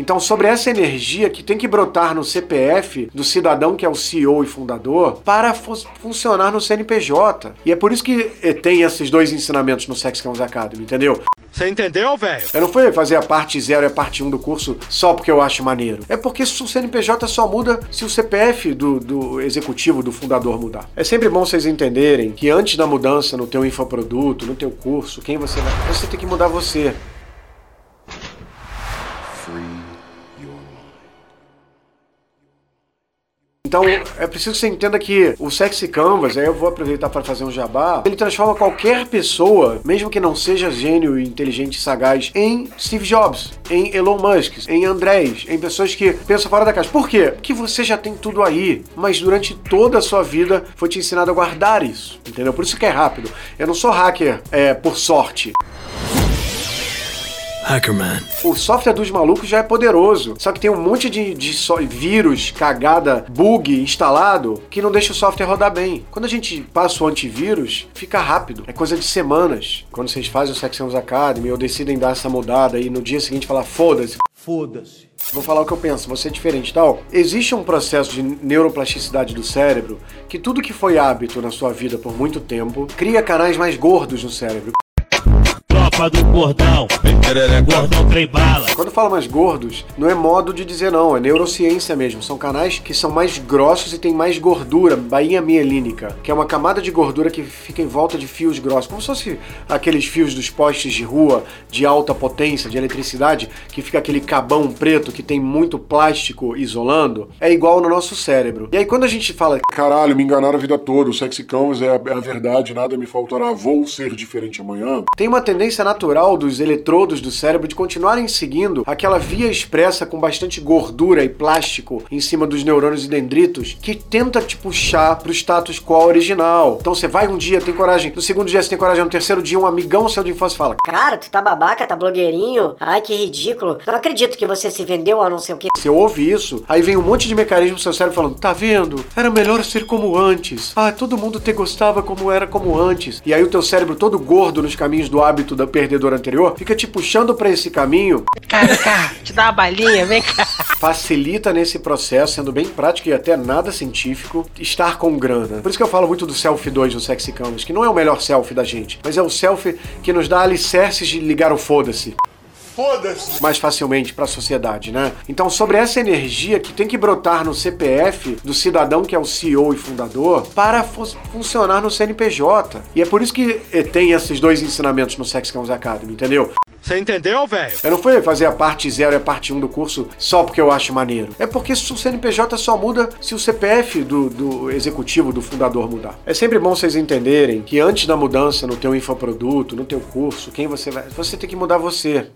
Então, sobre essa energia que tem que brotar no CPF do cidadão que é o CEO e fundador para fu funcionar no CNPJ. E é por isso que eh, tem esses dois ensinamentos no Sex Comes Academy, entendeu? Você entendeu, velho? Eu não fui fazer a parte 0 e a parte 1 um do curso só porque eu acho maneiro. É porque o CNPJ só muda se o CPF do, do executivo, do fundador mudar. É sempre bom vocês entenderem que antes da mudança no teu infoproduto, no teu curso, quem você vai... Você tem que mudar você. Então, é preciso que você entenda que o Sexy Canvas, aí eu vou aproveitar para fazer um jabá, ele transforma qualquer pessoa, mesmo que não seja gênio, inteligente e sagaz, em Steve Jobs, em Elon Musk, em Andrés, em pessoas que pensam fora da caixa. Por quê? Porque você já tem tudo aí, mas durante toda a sua vida foi te ensinado a guardar isso, entendeu? Por isso que é rápido. Eu não sou hacker é, por sorte. Hackerman. O software dos malucos já é poderoso, só que tem um monte de, de so vírus, cagada, bug instalado que não deixa o software rodar bem. Quando a gente passa o antivírus, fica rápido. É coisa de semanas. Quando vocês fazem o Sections Academy ou decidem dar essa mudada e no dia seguinte falar foda-se. Foda-se. Vou falar o que eu penso, você é diferente tal. Existe um processo de neuroplasticidade do cérebro que tudo que foi hábito na sua vida por muito tempo cria canais mais gordos no cérebro tropa do gordão. Gordão trem bala. Quando fala mais gordos, não é modo de dizer não, é neurociência mesmo. São canais que são mais grossos e tem mais gordura, bainha mielínica, que é uma camada de gordura que fica em volta de fios grossos, como se fosse aqueles fios dos postes de rua de alta potência, de eletricidade, que fica aquele cabão preto que tem muito plástico isolando. É igual no nosso cérebro. E aí quando a gente fala, caralho, me enganaram a vida toda, o sexy é a, é a verdade, nada me faltará, vou ser diferente amanhã. Tem uma tendência natural dos eletrodos do cérebro de continuarem seguindo aquela via expressa com bastante gordura e plástico em cima dos neurônios e dendritos que tenta te puxar pro status quo original. Então você vai um dia, tem coragem, no segundo dia você tem coragem, no terceiro dia um amigão seu de infância fala: Cara, tu tá babaca, tá blogueirinho, ai que ridículo, não acredito que você se vendeu a não sei o que. Você ouve isso, aí vem um monte de mecanismo no seu cérebro falando: Tá vendo? Era melhor ser como antes. Ah, todo mundo te gostava como era como antes. E aí o teu cérebro todo gordo nos caminhos do hábito da perdedor anterior, fica te puxando para esse caminho. Cara, cá, te dá uma balinha, vem cá. Facilita nesse processo, sendo bem prático e até nada científico, estar com grana. Por isso que eu falo muito do Selfie 2 no Sexy Canvas, que não é o melhor selfie da gente, mas é o selfie que nos dá alicerces de ligar o foda-se foda-se. mais facilmente para a sociedade, né? Então, sobre essa energia que tem que brotar no CPF do cidadão que é o CEO e fundador para fu funcionar no CNPJ. E é por isso que tem esses dois ensinamentos no Sex Comes Academy, entendeu? Você entendeu, velho? Eu não fui fazer a parte 0 e a parte 1 um do curso só porque eu acho maneiro. É porque o CNPJ só muda se o CPF do, do executivo, do fundador mudar. É sempre bom vocês entenderem que antes da mudança no teu infoproduto, no teu curso, quem você vai. Você tem que mudar você.